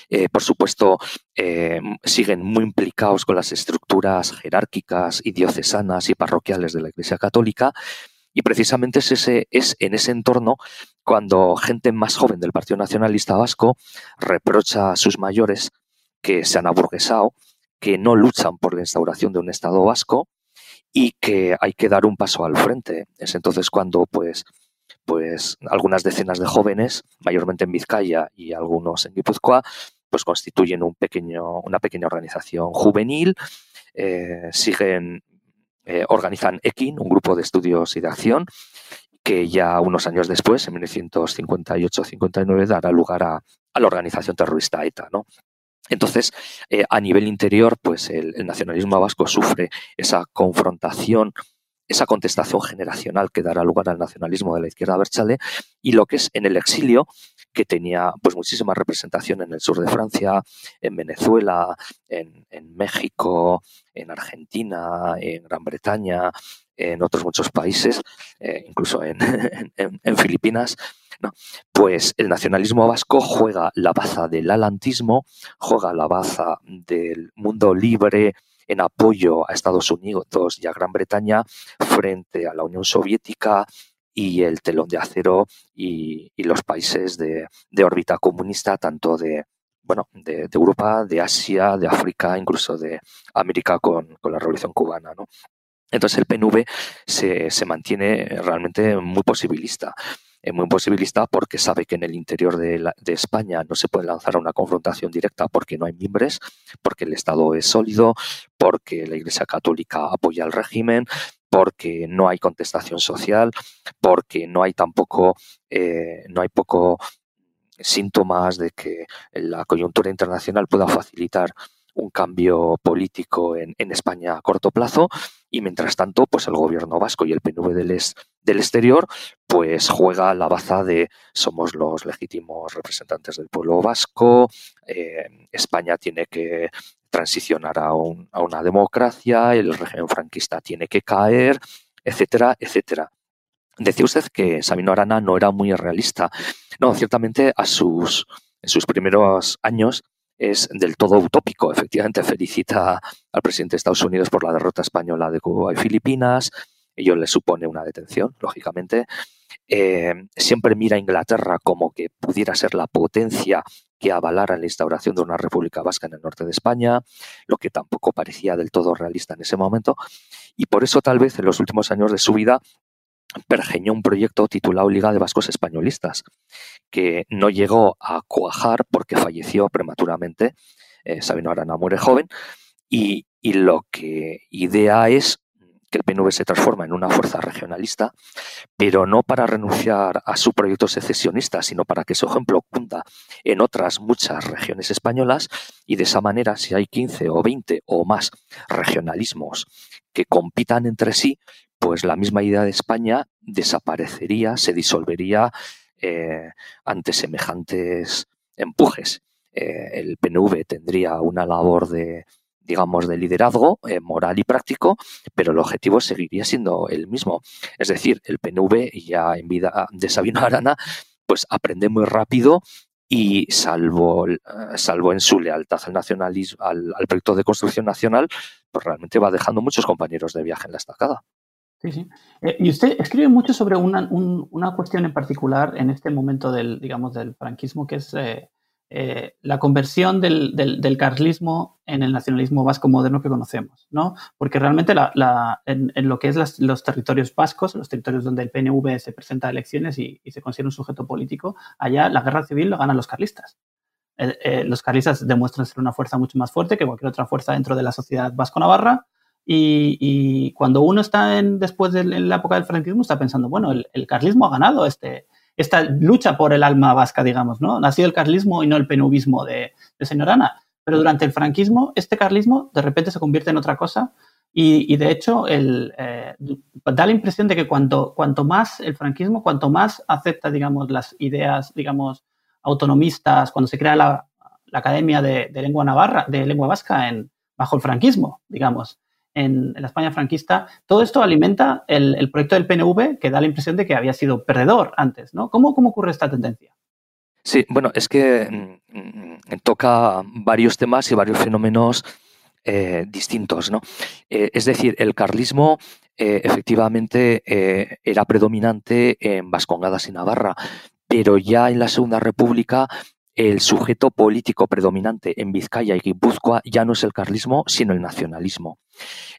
eh, por supuesto, eh, siguen muy implicados con las estructuras jerárquicas y diocesanas y parroquiales de la Iglesia Católica. Y precisamente es, ese, es en ese entorno cuando gente más joven del Partido Nacionalista Vasco reprocha a sus mayores que se han aburguesado, que no luchan por la instauración de un Estado vasco y que hay que dar un paso al frente. Es entonces cuando pues pues algunas decenas de jóvenes, mayormente en Vizcaya y algunos en Guipúzcoa, pues constituyen un pequeño, una pequeña organización juvenil, eh, siguen, eh, organizan EKIN, un grupo de estudios y de acción, que ya unos años después, en 1958-59, dará lugar a, la organización terrorista ETA, ¿no? Entonces, eh, a nivel interior, pues el, nacionalismo vasco sufre esa confrontación esa contestación generacional que dará lugar al nacionalismo de la izquierda berchale y lo que es en el exilio que tenía pues muchísima representación en el sur de Francia, en Venezuela, en, México, en Argentina, en Gran Bretaña, en otros muchos países, eh, incluso en, en Filipinas, ¿no? pues el nacionalismo vasco juega la baza del alantismo, juega la baza del mundo libre, en apoyo a Estados Unidos y a Gran Bretaña frente a la Unión Soviética y el telón de acero y, los países de, órbita comunista, tanto de, bueno, de, Europa, de Asia, de África, incluso de América con, la Revolución Cubana. Entonces el PNV se, mantiene realmente muy posibilista muy posibilista porque sabe que en el interior de, España no se puede lanzar a una confrontación directa porque no hay miembros, porque el Estado es sólido, porque la Iglesia Católica apoya al régimen, porque no hay contestación social, porque no hay tampoco, eh, no hay poco síntomas de que la coyuntura internacional pueda facilitar un cambio político en, España a corto plazo y mientras tanto pues el gobierno vasco y el PNV del, exterior pues juega la baza de somos los legítimos representantes del pueblo vasco, eh, España tiene que transicionar a, a una democracia, el régimen franquista tiene que caer, etcétera, etcétera. Decía usted que Sabino Arana no era muy realista. No, ciertamente a sus, en sus primeros años es del todo utópico. Efectivamente, felicita al presidente de Estados Unidos por la derrota española de Cuba y Filipinas. Ello le supone una detención, lógicamente. Eh, siempre mira a Inglaterra como que pudiera ser la potencia que avalara la instauración de una república vasca en el norte de España, lo que tampoco parecía del todo realista en ese momento. Y por eso tal vez en los últimos años de su vida pergeñó un proyecto titulado Liga de Vascos Españolistas, que no llegó a cuajar porque falleció prematuramente. Eh, Sabino Arana muere joven. Y, y lo que idea es que el PNV se transforma en una fuerza regionalista, pero no para renunciar a su proyecto secesionista, sino para que su ejemplo cunda en otras muchas regiones españolas y de esa manera, si hay 15 o 20 o más regionalismos que compitan entre sí, pues la misma idea de España desaparecería, se disolvería eh, ante semejantes empujes. Eh, el PNV tendría una labor de, digamos, de liderazgo eh, moral y práctico, pero el objetivo seguiría siendo el mismo. Es decir, el PNV ya en vida de Sabino Arana, pues aprende muy rápido y salvo, salvo en su lealtad al nacionalismo, al, proyecto de construcción nacional, pues realmente va dejando muchos compañeros de viaje en la estacada. Sí, sí. Eh, y usted escribe mucho sobre una, una, cuestión en particular en este momento del, digamos, del franquismo, que es eh, eh, la conversión del, del, carlismo en el nacionalismo vasco moderno que conocemos, ¿no? Porque realmente la, en, lo que es los territorios vascos, los territorios donde el PNV se presenta a elecciones y, se considera un sujeto político, allá la guerra civil lo ganan los carlistas. los carlistas demuestran ser una fuerza mucho más fuerte que cualquier otra fuerza dentro de la sociedad vasco-navarra y, cuando uno está en, después de la época del franquismo, está pensando, bueno, el, carlismo ha ganado este, esta lucha por el alma vasca, digamos, ¿no? Ha sido el carlismo y no el penuvismo de, de señor Ana. Pero durante el franquismo, este carlismo de repente se convierte en otra cosa y, de hecho el, eh, da la impresión de que cuanto, cuanto más el franquismo, cuanto más acepta, digamos, las ideas, digamos, autonomistas, cuando se crea la, Academia de, de, Lengua Navarra, de Lengua Vasca en, bajo el franquismo, digamos, en, la España franquista, todo esto alimenta el, proyecto del PNV que da la impresión de que había sido perdedor antes, ¿no? ¿Cómo, cómo ocurre esta tendencia? Sí, bueno, es que mm, mm, toca varios temas y varios fenómenos eh, distintos, ¿no? Eh, es decir, el carlismo eh, efectivamente era predominante en Vascongadas y Navarra, pero ya en la Segunda República el sujeto político predominante en Vizcaya y Guipúzcoa ya no es el carlismo, sino el nacionalismo.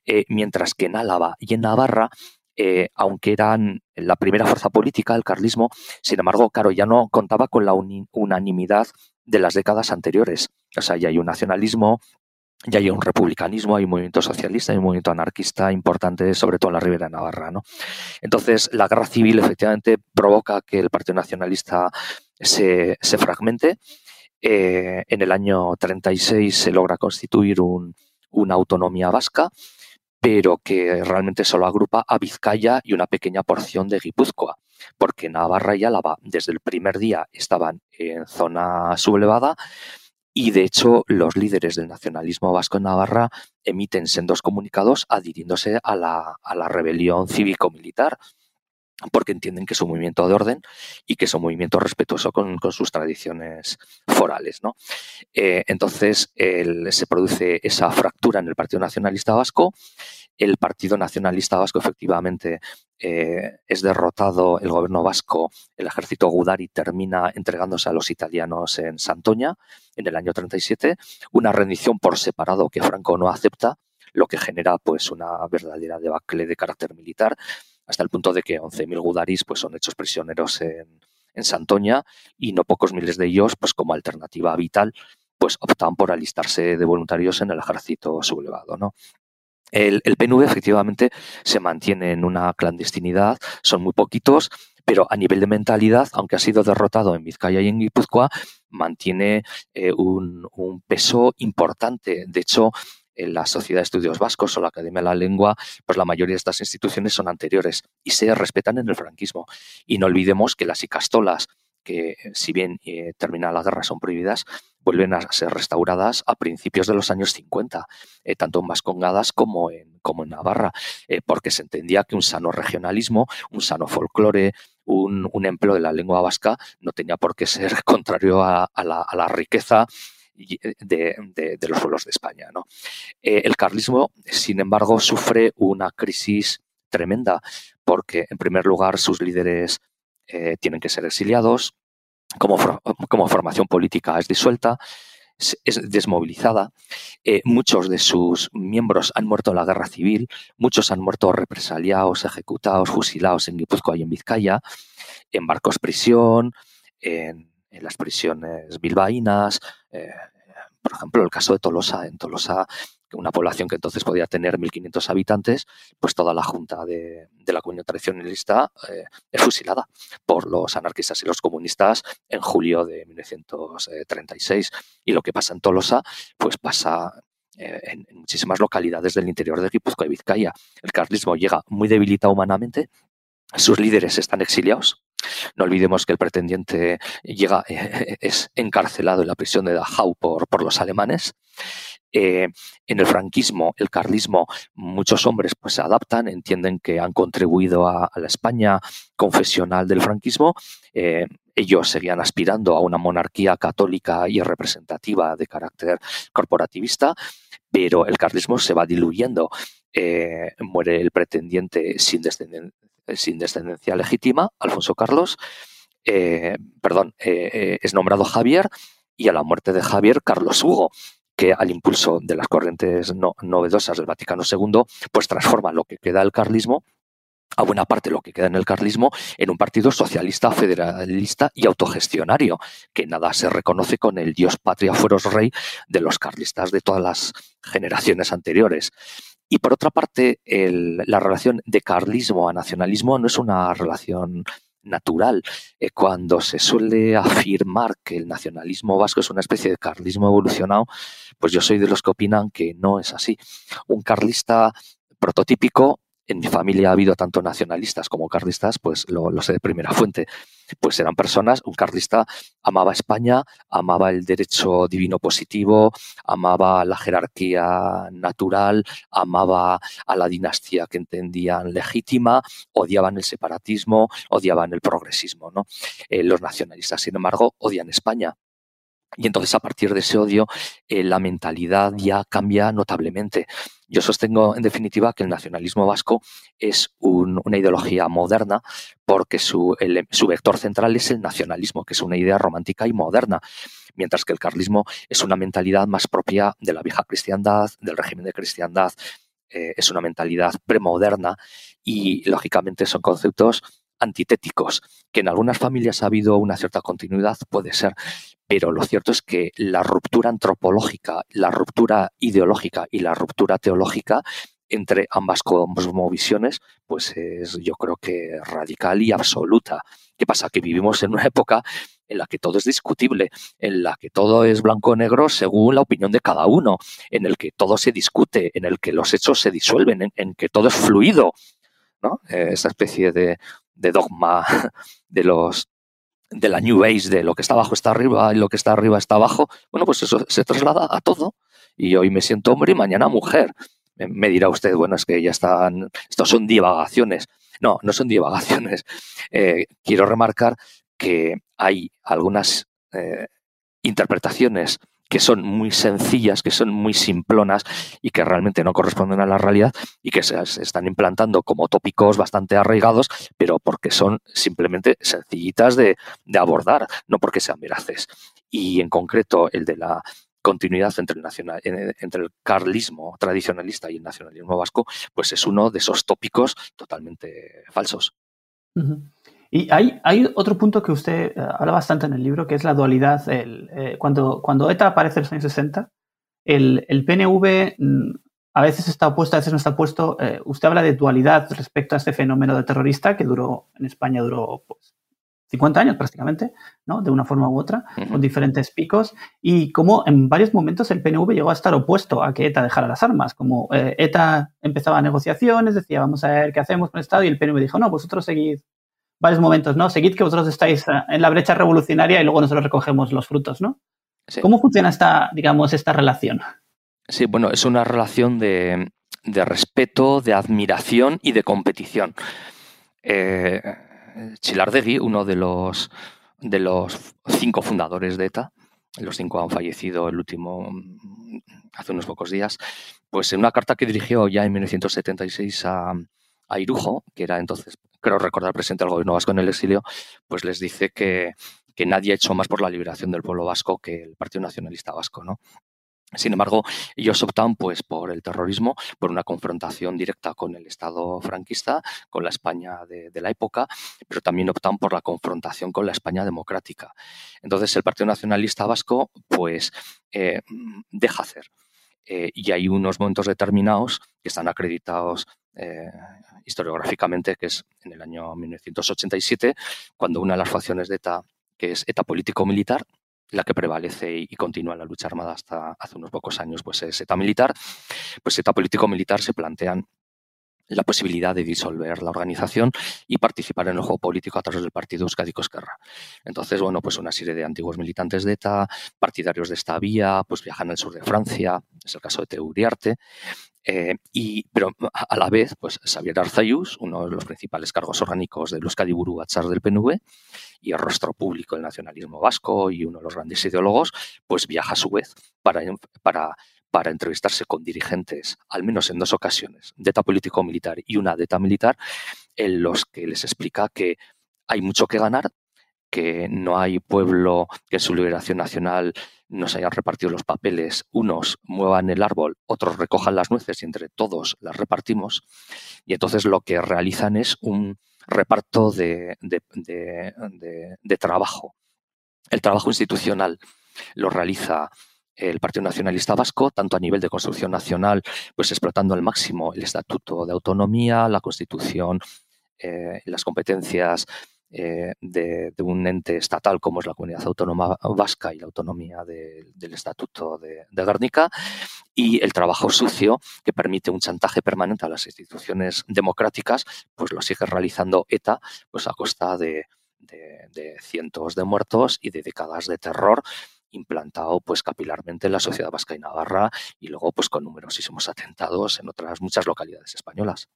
Eh, mientras que en Álava y en Navarra, eh, aunque eran la primera fuerza política, el carlismo, sin embargo, claro, ya no contaba con la unanimidad de las décadas anteriores. O sea, ya hay un nacionalismo, ya hay un republicanismo, hay un movimiento socialista, hay un movimiento anarquista importante, sobre todo en la Ribera de Navarra. ¿no? Entonces, la guerra civil efectivamente provoca que el Partido Nacionalista se, fragmente. Eh, en el año 36 se logra constituir una autonomía vasca, pero que realmente solo agrupa a Vizcaya y una pequeña porción de Guipúzcoa, porque Navarra y Álava desde el primer día estaban en zona sublevada y de hecho los líderes del nacionalismo vasco en Navarra emiten sendos comunicados adhiriéndose a la, a la rebelión cívico-militar porque entienden que es un movimiento de orden y que es un movimiento respetuoso con, sus tradiciones forales. ¿no? Eh, entonces se produce esa fractura en el Partido Nacionalista Vasco. El Partido Nacionalista Vasco efectivamente eh, es derrotado, el gobierno vasco, el ejército Gudari termina entregándose a los italianos en Santoña en el año 37, una rendición por separado que Franco no acepta, lo que genera pues una verdadera debacle de carácter militar hasta el punto de que 11.000 gudaris pues, son hechos prisioneros en, en Santoña y no pocos miles de ellos, pues como alternativa vital, pues optaban por alistarse de voluntarios en el ejército sublevado, ¿no? El, el, PNV efectivamente se mantiene en una clandestinidad, son muy poquitos, pero a nivel de mentalidad, aunque ha sido derrotado en Vizcaya y en Guipúzcoa, mantiene eh, un, un, peso importante. De hecho, la Sociedad de Estudios Vascos o la Academia de la Lengua, pues la mayoría de estas instituciones son anteriores y se respetan en el franquismo. Y no olvidemos que las icastolas, que si bien eh, termina la guerra son prohibidas, vuelven a ser restauradas a principios de los años 50, eh, tanto en Vascongadas como en, como en Navarra, eh, porque se entendía que un sano regionalismo, un sano folclore, un, empleo de la lengua vasca no tenía por qué ser contrario a, la, a la riqueza eh, de, los pueblos de España. ¿no? Eh, el carlismo, sin embargo, sufre una crisis tremenda porque, en primer lugar, sus líderes eh, tienen que ser exiliados, como, como, formación política es disuelta, es desmovilizada, muchos de sus miembros han muerto en la guerra civil, muchos han muerto represaliados, ejecutados, fusilados en Guipúzcoa y en Vizcaya, en barcos prisión, en en las prisiones bilbaínas, eh, por ejemplo, el caso de Tolosa. En Tolosa, una población que entonces podía tener 1.500 habitantes, pues toda la junta de, la comunidad tradicionalista eh, es fusilada por los anarquistas y los comunistas en julio de 1936. Y lo que pasa en Tolosa, pues pasa eh, en, muchísimas localidades del interior de Guipúzcoa y Vizcaya. El carlismo llega muy debilitado humanamente, sus líderes están exiliados. No olvidemos que el pretendiente llega, es encarcelado en la prisión de Dachau por, por los alemanes. Eh, en el franquismo, el carlismo, muchos hombres pues se adaptan, entienden que han contribuido a, la España confesional del franquismo. Eh, ellos seguían aspirando a una monarquía católica y representativa de carácter corporativista, pero el carlismo se va diluyendo. Eh, muere el pretendiente sin descendencia, legítima, Alfonso Carlos, perdón, es nombrado Javier y a la muerte de Javier, Carlos Hugo, que al impulso de las corrientes novedosas del Vaticano II, pues transforma lo que queda del carlismo a buena parte lo que queda en el carlismo en un partido socialista, federalista y autogestionario, que nada se reconoce con el dios patria fueros rey de los carlistas de todas las generaciones anteriores. Y por otra parte, la relación de carlismo a nacionalismo no es una relación natural. Eh, cuando se suele afirmar que el nacionalismo vasco es una especie de carlismo evolucionado, pues yo soy de los que opinan que no es así. Un carlista prototípico en mi familia ha habido tanto nacionalistas como carlistas, pues lo, sé de primera fuente. Pues eran personas, un carlista amaba España, amaba el derecho divino positivo, amaba la jerarquía natural, amaba a la dinastía que entendían legítima, odiaban el separatismo, odiaban el progresismo. ¿no? Eh, los nacionalistas, sin embargo, odian España y entonces a partir de ese odio eh, la mentalidad ya cambia notablemente. Yo sostengo en definitiva que el nacionalismo vasco es una ideología moderna porque su, su vector central es el nacionalismo, que es una idea romántica y moderna, mientras que el carlismo es una mentalidad más propia de la vieja cristiandad, del régimen de cristiandad, eh, es una mentalidad premoderna y lógicamente son conceptos antitéticos, que en algunas familias ha habido una cierta continuidad, puede ser, pero lo cierto es que la ruptura antropológica, la ruptura ideológica y la ruptura teológica entre ambas cosmovisiones, pues es yo creo que radical y absoluta. ¿Qué pasa? Que vivimos en una época en la que todo es discutible, en la que todo es blanco o negro según la opinión de cada uno, en el que todo se discute, en el que los hechos se disuelven, en, que todo es fluido, esa especie de, de dogma de los de la New Age, de lo que está abajo está arriba y lo que está arriba está abajo, bueno, pues eso se traslada a todo. Y hoy me siento hombre y mañana mujer. Me dirá usted, bueno, es que ya están, estos son divagaciones. No, no son divagaciones. Eh, quiero remarcar que hay algunas eh, interpretaciones que son muy sencillas, que son muy simplonas y que realmente no corresponden a la realidad y que se, están implantando como tópicos bastante arraigados, pero porque son simplemente sencillitas de, abordar, no porque sean veraces. Y en concreto el de la continuidad entre el, carlismo tradicionalista y el nacionalismo vasco, pues es uno de esos tópicos totalmente falsos. Y hay, hay otro punto que usted eh, habla bastante en el libro, que es la dualidad. El, eh, cuando, cuando ETA aparece en los años 60, el, el PNV mm, a veces está opuesto, a veces no está opuesto. Eh, usted habla de dualidad respecto a este fenómeno de terrorista que duró, en España duró pues, 50 años prácticamente, ¿no? De una forma u otra, con diferentes picos, y como en varios momentos el PNV llegó a estar opuesto a que ETA dejara las armas, como ETA empezaba negociaciones, decía, vamos a ver qué hacemos con el Estado, y el PNV dijo, no, vosotros seguid varios momentos, ¿no? Seguid que vosotros estáis eh, en la brecha revolucionaria y luego nosotros recogemos los frutos, ¿no? ¿Cómo funciona esta, digamos, esta relación? Sí, bueno, es una relación de, respeto, de admiración y de competición. Eh, Chilardegui, uno de los, de los cinco fundadores de ETA, los cinco han fallecido el último hace unos pocos días, pues en una carta que dirigió ya en 1976 a, a Irujo, que era entonces creo recordar presidente del gobierno vasco en el exilio, pues les dice que, nadie ha hecho más por la liberación del pueblo vasco que el Partido Nacionalista Vasco, ¿no? Sin embargo, ellos optan pues por el terrorismo, por una confrontación directa con el Estado franquista, con la España de, la época, pero también optan por la confrontación con la España democrática. Entonces, el Partido Nacionalista Vasco pues eh, deja hacer eh, y hay unos momentos determinados que están acreditados eh, historiográficamente, que es en el año 1987, cuando una de las facciones de ETA, que es ETA político-militar, la que prevalece y continúa la lucha armada hasta hace unos pocos años, pues es ETA militar, pues ETA político-militar se plantean la posibilidad de disolver la organización y participar en el juego político a través del partido Euskadi Cosquerra. Entonces, bueno, pues una serie de antiguos militantes de ETA, partidarios de esta vía, pues viajan al sur de Francia, es el caso de Teuriarte, eh, y, pero a la vez, pues Xavier Arzayus, uno de los principales cargos orgánicos del Euskadi Buru Batzar del PNV y el rostro público del nacionalismo vasco y uno de los grandes ideólogos, pues viaja a su vez para, para para entrevistarse con dirigentes, al menos en dos ocasiones, de ETA político-militar y una de militar, en los que les explica que hay mucho que ganar, que no hay pueblo que en su liberación nacional no se hayan repartido los papeles, unos muevan el árbol, otros recojan las nueces y entre todos las repartimos. Y entonces lo que realizan es un reparto de trabajo. El trabajo institucional lo realiza el Partido Nacionalista Vasco, tanto a nivel de construcción nacional, pues explotando al máximo el Estatuto de Autonomía, la Constitución, eh, las competencias eh, de, un ente estatal como es la Comunidad Autónoma Vasca y la autonomía del Estatuto de, Guernica, y el trabajo sucio que permite un chantaje permanente a las instituciones democráticas, pues lo sigue realizando ETA pues a costa de cientos de muertos y de décadas de terror implantado pues capilarmente en la sociedad vasca y navarra y luego pues con numerosísimos atentados en otras muchas localidades españolas.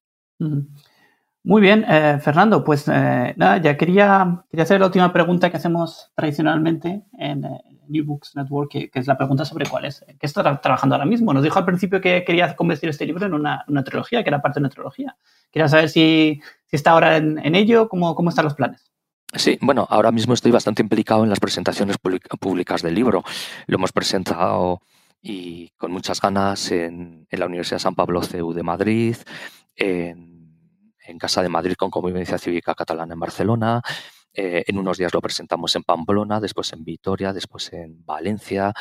Muy bien, eh, Fernando, pues eh, nada, ya quería, quería hacer la última pregunta que hacemos tradicionalmente en eh, New Books Network, que, es la pregunta sobre cuál es, qué está trabajando ahora mismo. Nos dijo al principio que quería convertir este libro en una, una trilogía, que era parte de una trilogía. Quería saber si, si está ahora en, en ello, cómo, cómo están los planes. Sí, bueno, ahora mismo estoy bastante implicado en las presentaciones públicas del libro. Lo hemos presentado y con muchas ganas en, la Universidad San Pablo CEU de Madrid, en, Casa de Madrid con Convivencia Cívica Catalana en Barcelona. Eh, en unos días lo presentamos en Pamplona, después en Vitoria, después en Valencia,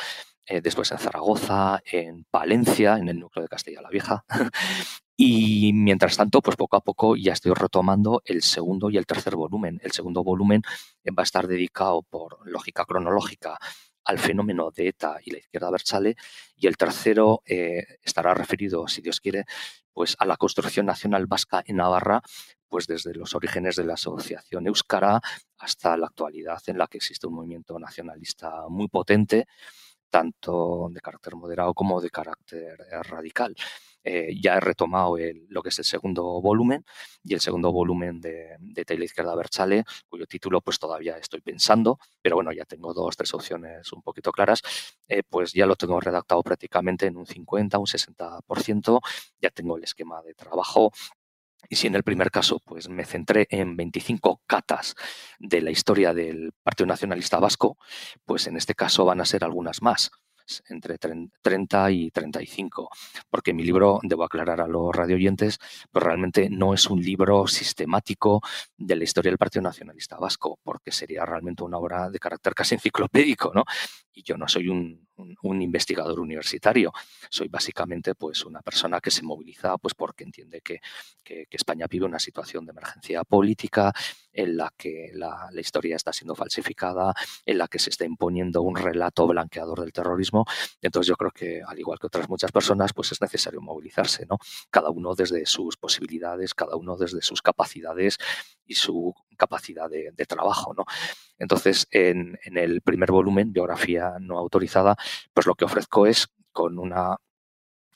eh, después en Zaragoza, en Palencia, en el núcleo de Castilla la Vieja, Y mientras tanto, pues poco a poco ya estoy retomando el segundo y el tercer volumen. El segundo volumen eh, va a estar dedicado por lógica cronológica al fenómeno de ETA y la izquierda Berchale y el tercero eh, estará referido, si Dios quiere, pues a la construcción nacional vasca en Navarra, pues desde los orígenes de la asociación Euskara hasta la actualidad en la que existe un movimiento nacionalista muy potente, tanto de carácter moderado como de carácter radical. Eh, ya he retomado lo que es el segundo volumen y el segundo volumen de, de Tele Izquierda Berchale, cuyo título pues todavía estoy pensando, pero bueno, ya tengo dos, tres opciones un poquito claras, eh, pues ya lo tengo redactado prácticamente en un 50, un 60%, ya tengo el esquema de trabajo, y si en el primer caso pues me centré en 25 catas de la historia del Partido Nacionalista Vasco, pues en este caso van a ser algunas más entre 30 y 35, porque mi libro, debo aclarar a los radioyentes, pues realmente no es un libro sistemático de la historia del Partido Nacionalista Vasco, porque sería realmente una obra de carácter casi enciclopédico, ¿no? Y yo no soy un, investigador universitario, soy básicamente pues una persona que se moviliza pues porque entiende que, que, España vive una situación de emergencia política en la que la, historia está siendo falsificada, en la que se está imponiendo un relato blanqueador del terrorismo entonces yo creo que, al igual que otras muchas personas, pues es necesario movilizarse, ¿no? Cada uno desde sus posibilidades, cada uno desde sus capacidades y su capacidad de, trabajo, ¿no? Entonces, en, el primer volumen, biografía no autorizada, pues lo que ofrezco es con una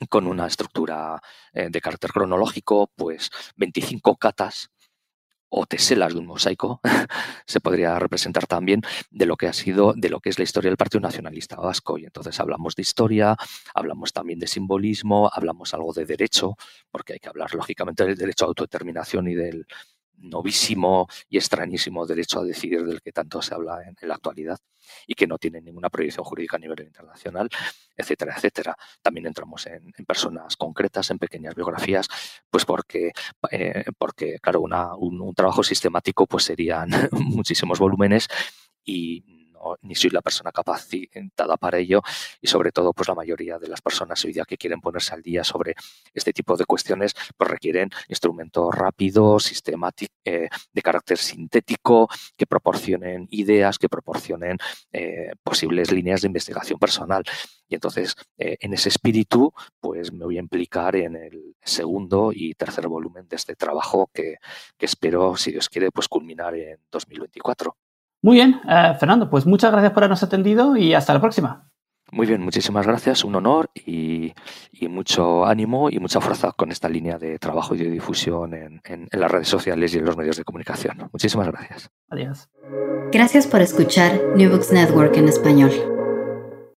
con una estructura eh, de carácter cronológico, pues 25 catas o teselas de un mosaico se podría representar también de lo que ha sido, de lo que es la historia del Partido Nacionalista Vasco. Y entonces hablamos de historia, hablamos también de simbolismo, hablamos algo de derecho, porque hay que hablar lógicamente del derecho a autodeterminación y del, novísimo y extrañísimo derecho a decidir del que tanto se habla en, la actualidad y que no tiene ninguna proyección jurídica a nivel internacional, etcétera, etcétera. También entramos en, personas concretas, en pequeñas biografías, pues porque, eh, porque claro, un, un, trabajo sistemático pues serían muchísimos volúmenes y ni soy la persona capacitada para ello y sobre todo pues la mayoría de las personas hoy día que quieren ponerse al día sobre este tipo de cuestiones pues requieren instrumentos rápidos, sistemáticos, eh, de carácter sintético, que proporcionen ideas, que proporcionen eh, posibles líneas de investigación personal. Y entonces, eh, en ese espíritu, pues me voy a implicar en el segundo y tercer volumen de este trabajo que, que espero, si Dios quiere, pues culminar en 2024. Muy bien, eh, Fernando, pues muchas gracias por habernos atendido y hasta la próxima. Muy bien, muchísimas gracias, un honor y, y, mucho ánimo y mucha fuerza con esta línea de trabajo y de difusión en, en, en las redes sociales y en los medios de comunicación. Muchísimas gracias. Adiós. Gracias por escuchar New Books Network en español.